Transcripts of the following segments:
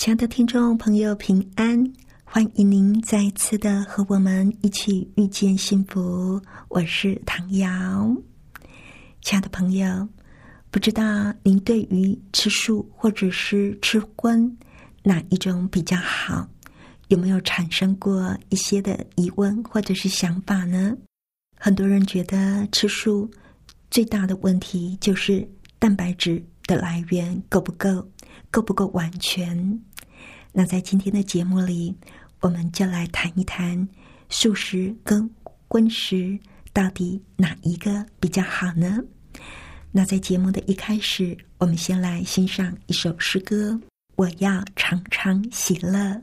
亲爱的听众朋友，平安！欢迎您再次的和我们一起遇见幸福。我是唐瑶，亲爱的朋友，不知道您对于吃素或者是吃荤哪一种比较好？有没有产生过一些的疑问或者是想法呢？很多人觉得吃素最大的问题就是蛋白质的来源够不够，够不够完全？那在今天的节目里，我们就来谈一谈素食跟荤食到底哪一个比较好呢？那在节目的一开始，我们先来欣赏一首诗歌：我要常常喜乐。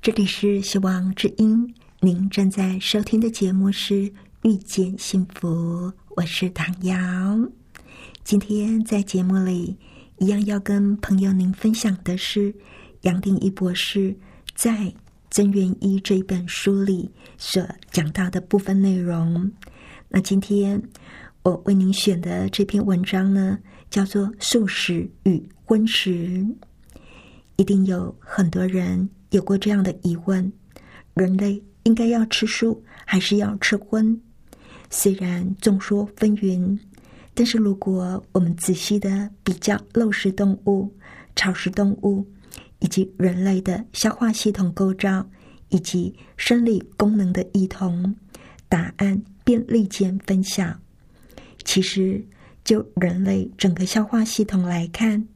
这里是希望之音，您正在收听的节目是《遇见幸福》，我是唐瑶。今天在节目里，一样要跟朋友您分享的是杨定一博士在增元一》这一本书里所讲到的部分内容。那今天我为您选的这篇文章呢，叫做《素食与荤食》，一定有很多人。有过这样的疑问：人类应该要吃素还是要吃荤？虽然众说纷纭，但是如果我们仔细的比较肉食动物、草食动物以及人类的消化系统构造以及生理功能的异同，答案便立见分晓。其实，就人类整个消化系统来看，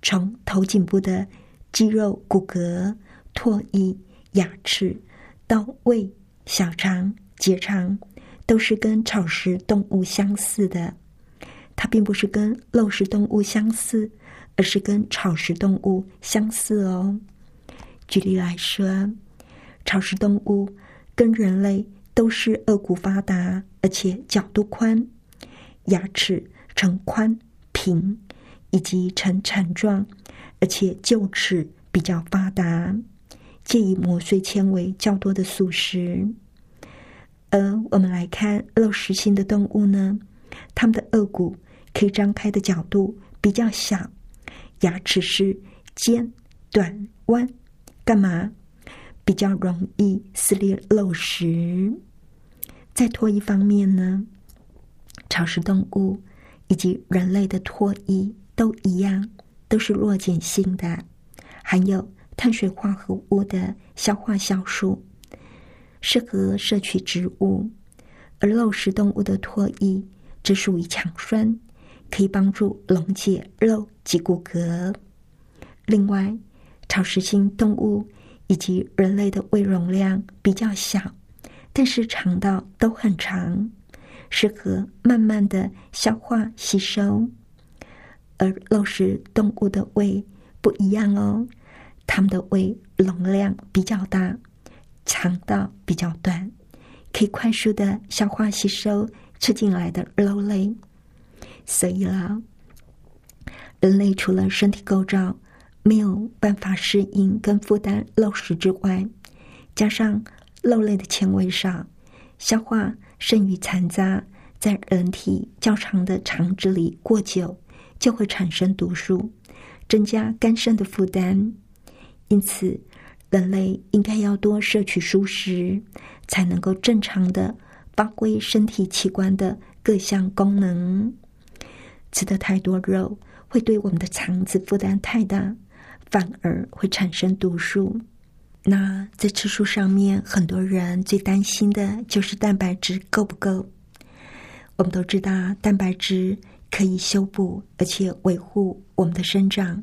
从头颈部的肌肉骨骼。唾液、牙齿到胃、小肠、结肠，都是跟草食动物相似的。它并不是跟肉食动物相似，而是跟草食动物相似哦。举例来说，草食动物跟人类都是颚骨发达，而且角度宽，牙齿呈宽平，以及呈铲状，而且臼齿比较发达。介以磨碎纤维较多的素食，而我们来看肉食性的动物呢，它们的颚骨可以张开的角度比较小，牙齿是尖、短、弯，干嘛？比较容易撕裂肉食。在唾液方面呢，草食动物以及人类的唾液都一样，都是弱碱性的，含有。碳水化合物的消化酵素适合摄取植物，而肉食动物的唾液则属于强酸，可以帮助溶解肉及骨骼。另外，草食性动物以及人类的胃容量比较小，但是肠道都很长，适合慢慢的消化吸收。而肉食动物的胃不一样哦。它们的胃容量比较大，肠道比较短，可以快速的消化吸收吃进来的肉类。所以啦，人类除了身体构造没有办法适应跟负担肉食之外，加上肉类的纤维少，消化剩余残渣在人体较长的肠子里过久，就会产生毒素，增加肝肾的负担。因此，人类应该要多摄取蔬食，才能够正常的发挥身体器官的各项功能。吃的太多肉，会对我们的肠子负担太大，反而会产生毒素。那在吃素上面，很多人最担心的就是蛋白质够不够。我们都知道，蛋白质可以修补而且维护我们的生长。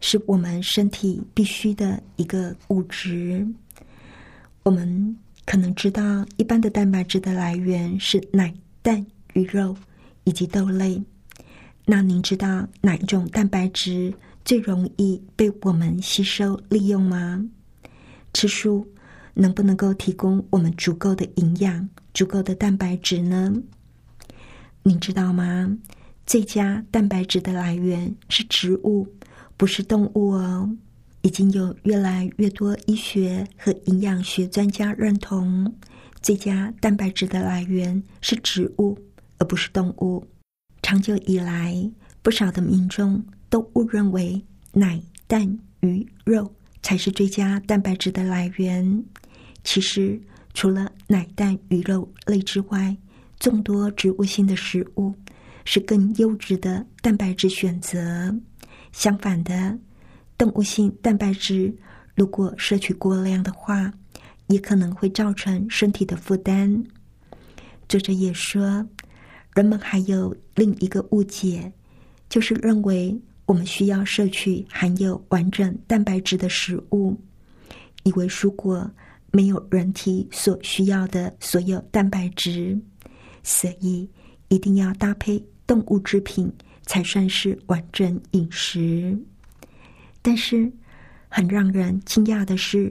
是我们身体必须的一个物质。我们可能知道，一般的蛋白质的来源是奶、蛋、鱼肉以及豆类。那您知道哪一种蛋白质最容易被我们吸收利用吗？吃素能不能够提供我们足够的营养、足够的蛋白质呢？您知道吗？最佳蛋白质的来源是植物。不是动物哦，已经有越来越多医学和营养学专家认同，最佳蛋白质的来源是植物，而不是动物。长久以来，不少的民众都误认为奶、蛋、鱼、肉才是最佳蛋白质的来源。其实，除了奶、蛋、鱼肉类之外，众多植物性的食物是更优质的蛋白质选择。相反的，动物性蛋白质如果摄取过量的话，也可能会造成身体的负担。作者也说，人们还有另一个误解，就是认为我们需要摄取含有完整蛋白质的食物，以为蔬果没有人体所需要的所有蛋白质，所以一定要搭配动物制品。才算是完整饮食。但是，很让人惊讶的是，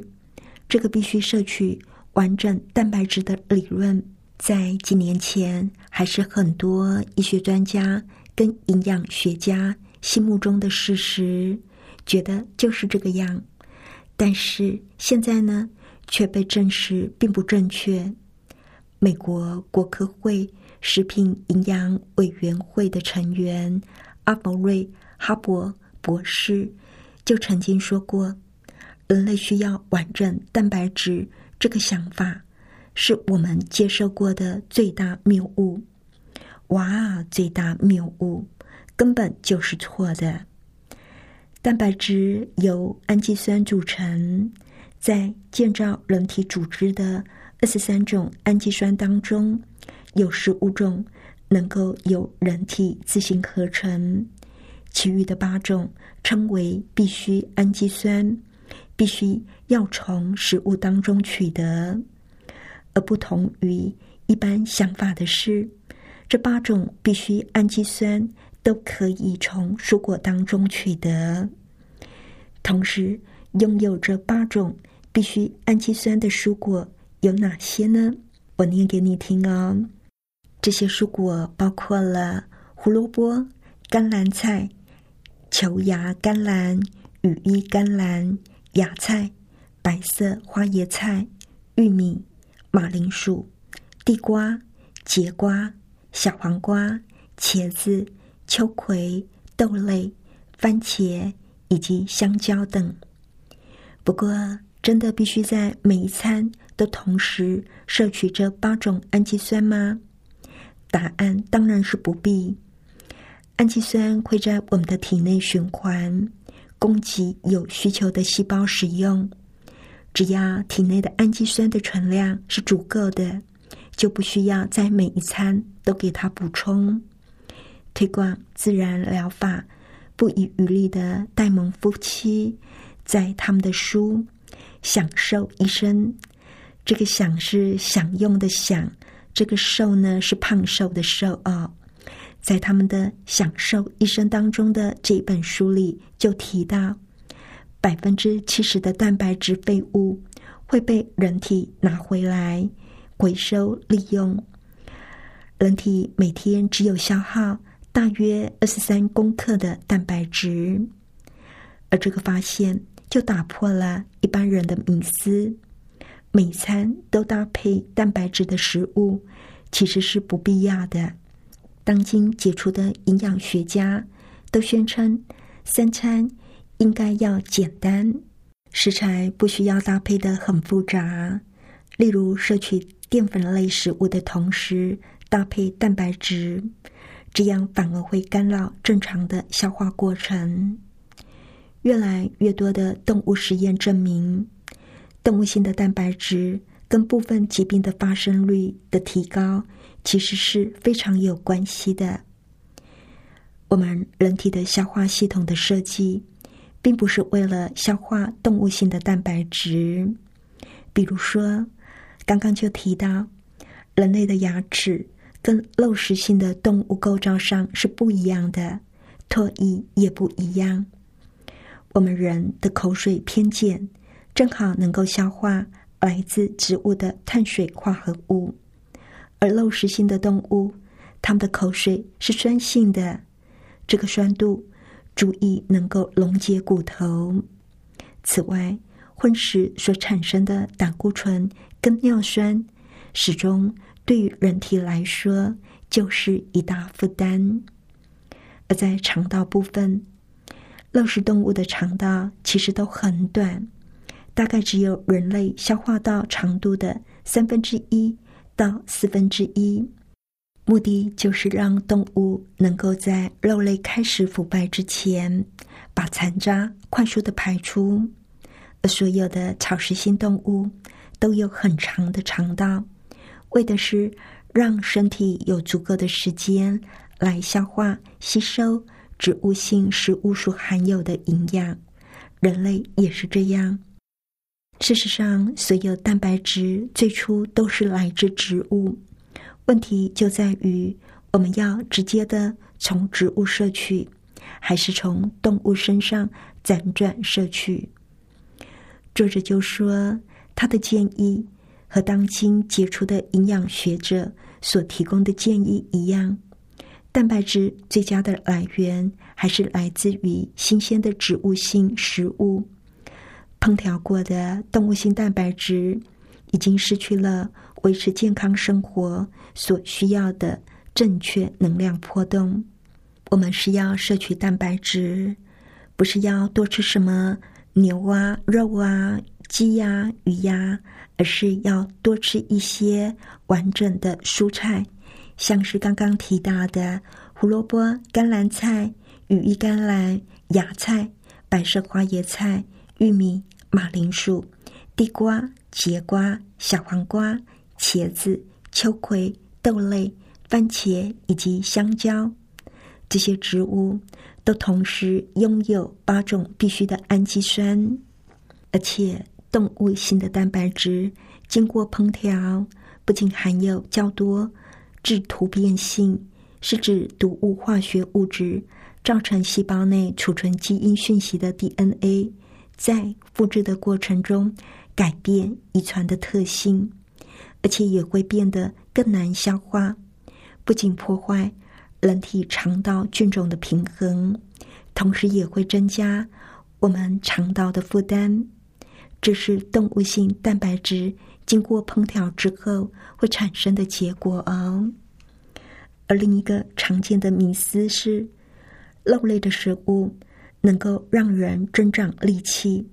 这个必须摄取完整蛋白质的理论，在几年前还是很多医学专家跟营养学家心目中的事实，觉得就是这个样。但是现在呢，却被证实并不正确。美国国科会食品营养委员会的成员阿伯瑞·哈伯博士就曾经说过。人类需要完整蛋白质，这个想法是我们接受过的最大谬误。哇，最大谬误根本就是错的。蛋白质由氨基酸组成，在建造人体组织的二十三种氨基酸当中，有十五种能够由人体自行合成，其余的八种称为必需氨基酸。必须要从食物当中取得，而不同于一般想法的是，这八种必需氨基酸都可以从蔬果当中取得。同时，拥有这八种必须氨基酸的蔬果有哪些呢？我念给你听哦。这些蔬果包括了胡萝卜、甘蓝菜、球芽甘蓝、羽衣甘蓝。芽菜、白色花椰菜、玉米、马铃薯、地瓜、节瓜、小黄瓜、茄子、秋葵、豆类、番茄以及香蕉等。不过，真的必须在每一餐都同时摄取这八种氨基酸吗？答案当然是不必。氨基酸会在我们的体内循环。供给有需求的细胞使用，只要体内的氨基酸的存量是足够的，就不需要在每一餐都给它补充。推广自然疗法不遗余力的戴蒙夫妻，在他们的书《享受一生》，这个“享”是享用的“享”，这个“瘦”呢是胖瘦的“瘦”啊。在他们的享受一生当中的这一本书里，就提到百分之七十的蛋白质废物会被人体拿回来回收利用。人体每天只有消耗大约二十三公克的蛋白质，而这个发现就打破了一般人的迷思：每餐都搭配蛋白质的食物其实是不必要的。当今杰出的营养学家都宣称，三餐应该要简单，食材不需要搭配的很复杂。例如，摄取淀粉类食物的同时搭配蛋白质，这样反而会干扰正常的消化过程。越来越多的动物实验证明，动物性的蛋白质跟部分疾病的发生率的提高。其实是非常有关系的。我们人体的消化系统的设计，并不是为了消化动物性的蛋白质。比如说，刚刚就提到，人类的牙齿跟肉食性的动物构造上是不一样的，唾液也不一样。我们人的口水偏碱，正好能够消化来自植物的碳水化合物。而肉食性的动物，它们的口水是酸性的，这个酸度足以能够溶解骨头。此外，荤食所产生的胆固醇跟尿酸，始终对于人体来说就是一大负担。而在肠道部分，肉食动物的肠道其实都很短，大概只有人类消化道长度的三分之一。到四分之一，目的就是让动物能够在肉类开始腐败之前，把残渣快速的排出。而所有的草食性动物都有很长的肠道，为的是让身体有足够的时间来消化吸收植物性食物所含有的营养。人类也是这样。事实上，所有蛋白质最初都是来自植物。问题就在于，我们要直接的从植物摄取，还是从动物身上辗转摄取？作者就说，他的建议和当今杰出的营养学者所提供的建议一样，蛋白质最佳的来源还是来自于新鲜的植物性食物。烹调过的动物性蛋白质已经失去了维持健康生活所需要的正确能量波动。我们是要摄取蛋白质，不是要多吃什么牛啊、肉啊。鸡呀、鱼呀，而是要多吃一些完整的蔬菜，像是刚刚提到的胡萝卜、甘蓝菜、羽衣甘蓝、芽菜、白色花椰菜、玉米、马铃薯、地瓜、节瓜、小黄瓜、茄子、秋葵、豆类、番茄以及香蕉，这些植物都同时拥有八种必需的氨基酸，而且。动物性的蛋白质经过烹调，不仅含有较多致突变性，是指毒物化学物质造成细胞内储存基因讯息的 DNA，在复制的过程中改变遗传的特性，而且也会变得更难消化，不仅破坏人体肠道菌种的平衡，同时也会增加我们肠道的负担。这是动物性蛋白质经过烹调之后会产生的结果哦。而另一个常见的迷思是，肉类的食物能够让人增长力气，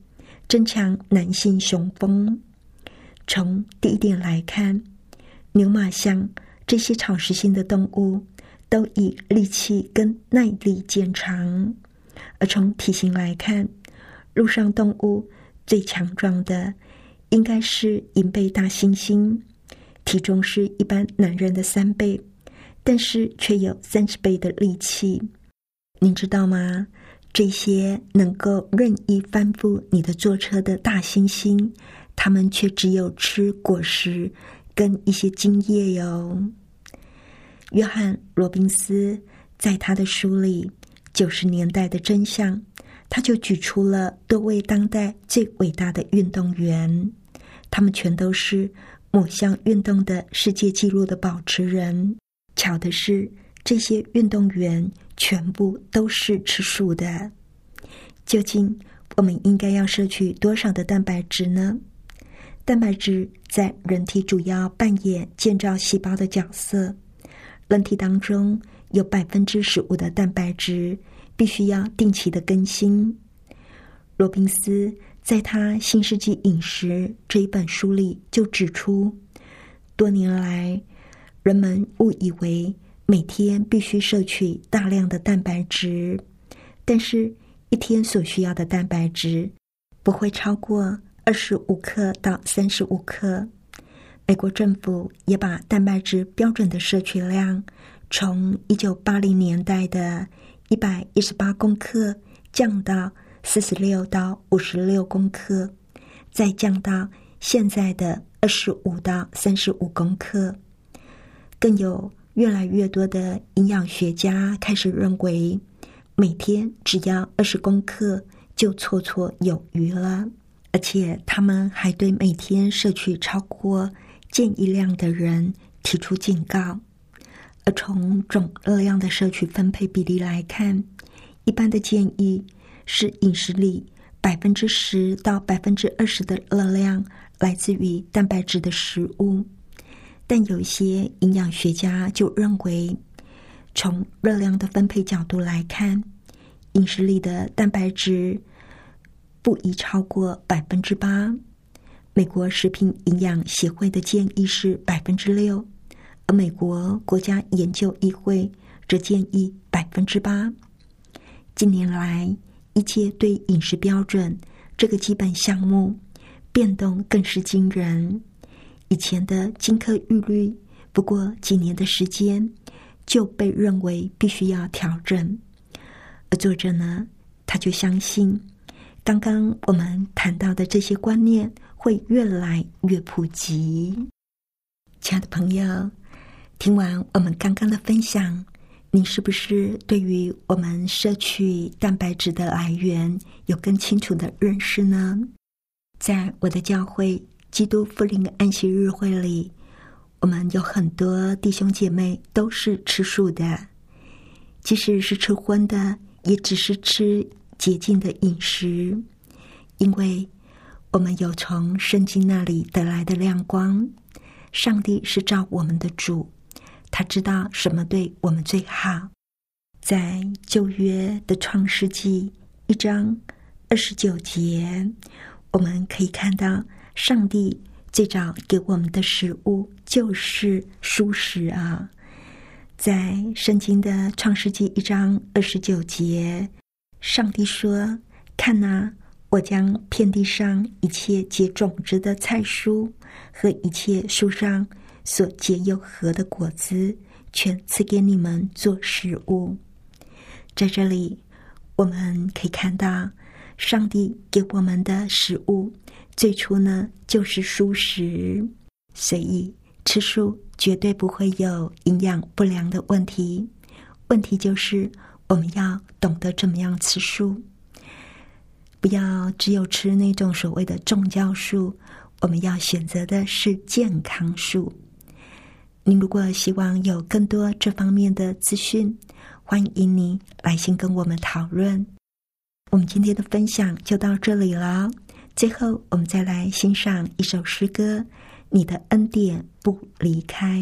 增强男性雄风。从第一点来看，牛、马、象这些草食性的动物都以力气跟耐力见长；而从体型来看，陆上动物。最强壮的应该是银背大猩猩，体重是一般男人的三倍，但是却有三十倍的力气。您知道吗？这些能够任意翻覆你的坐车的大猩猩，他们却只有吃果实跟一些茎叶哟。约翰·罗宾斯在他的书里《九十年代的真相》。他就举出了多位当代最伟大的运动员，他们全都是某项运动的世界纪录的保持人。巧的是，这些运动员全部都是吃素的。究竟我们应该要摄取多少的蛋白质呢？蛋白质在人体主要扮演建造细胞的角色，人体当中有百分之十五的蛋白质。必须要定期的更新。罗宾斯在他《新世纪饮食》这一本书里就指出，多年来人们误以为每天必须摄取大量的蛋白质，但是一天所需要的蛋白质不会超过二十五克到三十五克。美国政府也把蛋白质标准的摄取量从一九八零年代的。一百一十八公克降到四十六到五十六公克，再降到现在的二十五到三十五公克。更有越来越多的营养学家开始认为，每天只要二十公克就绰绰有余了。而且，他们还对每天摄取超过建议量的人提出警告。而从总热量的摄取分配比例来看，一般的建议是饮食里百分之十到百分之二十的热量来自于蛋白质的食物。但有些营养学家就认为，从热量的分配角度来看，饮食里的蛋白质不宜超过百分之八。美国食品营养协会的建议是百分之六。而美国国家研究议会则建议百分之八。近年来，一切对饮食标准这个基本项目变动更是惊人。以前的金科玉律，不过几年的时间就被认为必须要调整。而作者呢，他就相信，刚刚我们谈到的这些观念会越来越普及。亲爱的朋友。听完我们刚刚的分享，你是不是对于我们摄取蛋白质的来源有更清楚的认识呢？在我的教会基督复临安息日会里，我们有很多弟兄姐妹都是吃素的，即使是吃荤的，也只是吃洁净的饮食，因为我们有从圣经那里得来的亮光。上帝是照我们的主，他知道什么对我们最好。在旧约的创世纪一章二十九节，我们可以看到，上帝最早给我们的食物就是蔬食啊。在圣经的创世纪一章二十九节，上帝说：“看呐，我将遍地上一切结种子的菜蔬。”和一切树上所结有核的果子，全赐给你们做食物。在这里，我们可以看到，上帝给我们的食物最初呢就是蔬食，所以吃素绝对不会有营养不良的问题。问题就是我们要懂得怎么样吃素，不要只有吃那种所谓的重教素。我们要选择的是健康素。您如果希望有更多这方面的资讯，欢迎您来信跟我们讨论。我们今天的分享就到这里了。最后，我们再来欣赏一首诗歌：《你的恩典不离开》。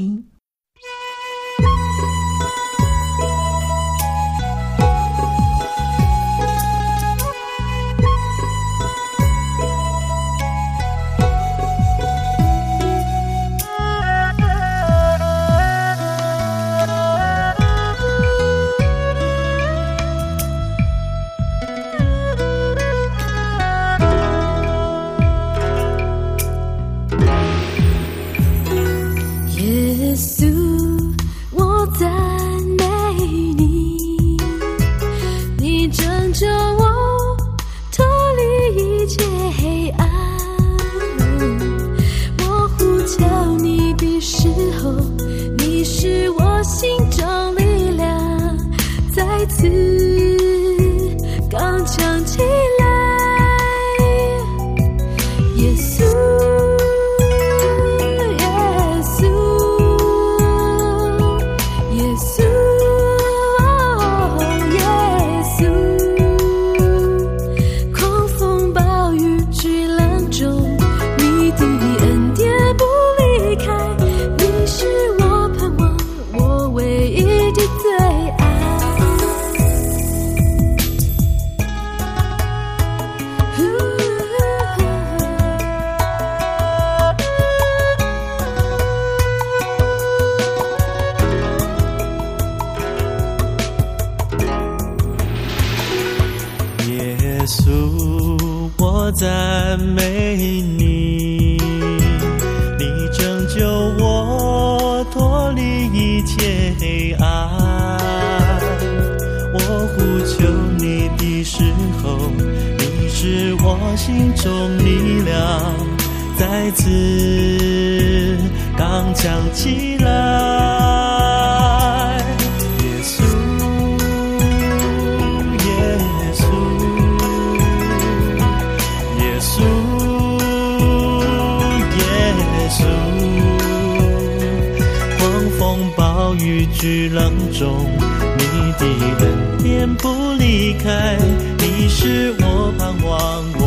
想起来，耶稣，耶稣，耶稣，耶稣，狂风暴雨巨浪中，你的恩典不离开，你是我盼望。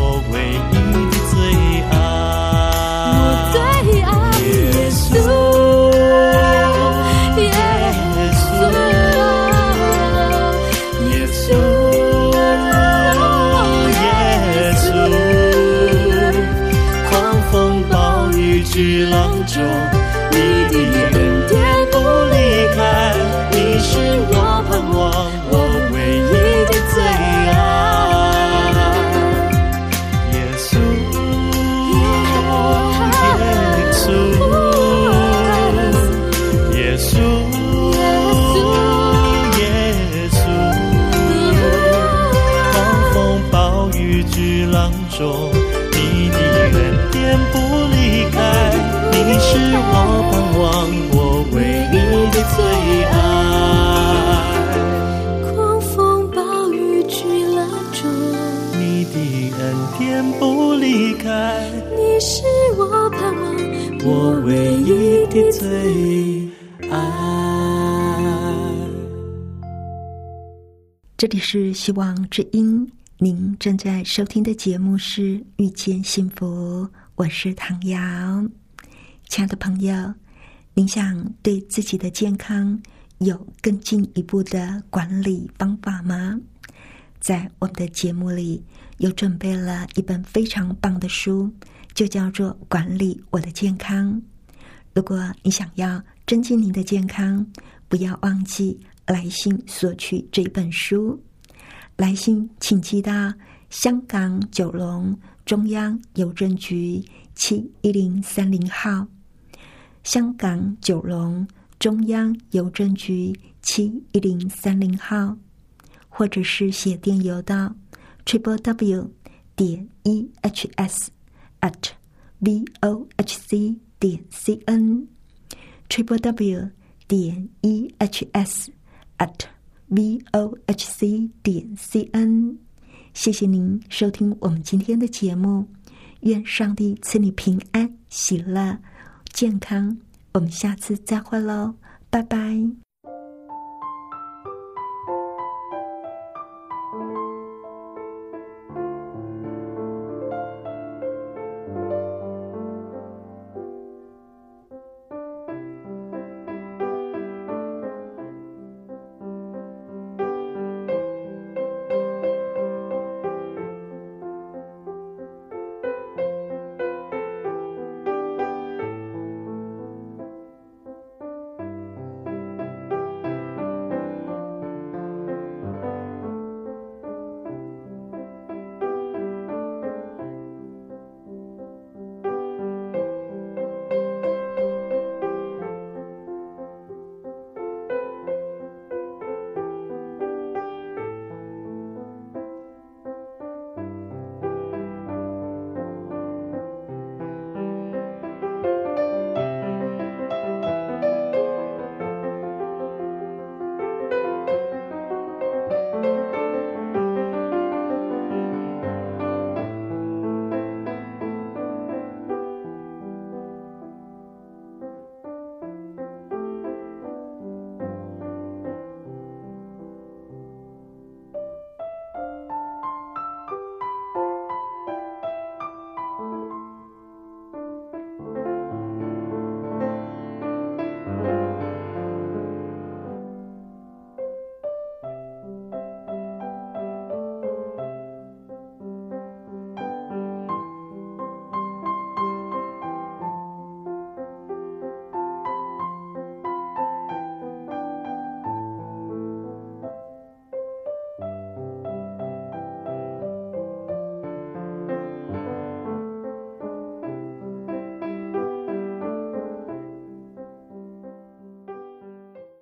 恩典不离开，你是我盼望，我唯一的最爱。狂风暴雨去拦住你的恩典不离开，你是我盼望，我唯一的最爱。这里是希望之音。您正在收听的节目是《遇见幸福》，我是唐瑶。亲爱的朋友，您想对自己的健康有更进一步的管理方法吗？在我们的节目里，有准备了一本非常棒的书，就叫做《管理我的健康》。如果你想要增进您的健康，不要忘记。来信索取这本书，来信请寄到香港九龙中央邮政局七一零三零号，香港九龙中央邮政局七一零三零号，或者是写电邮到 triple w 点 e h s at v o h c 点 c n triple w 点 e h s at v o h c 点 c n，谢谢您收听我们今天的节目，愿上帝赐你平安、喜乐、健康。我们下次再会喽，拜拜。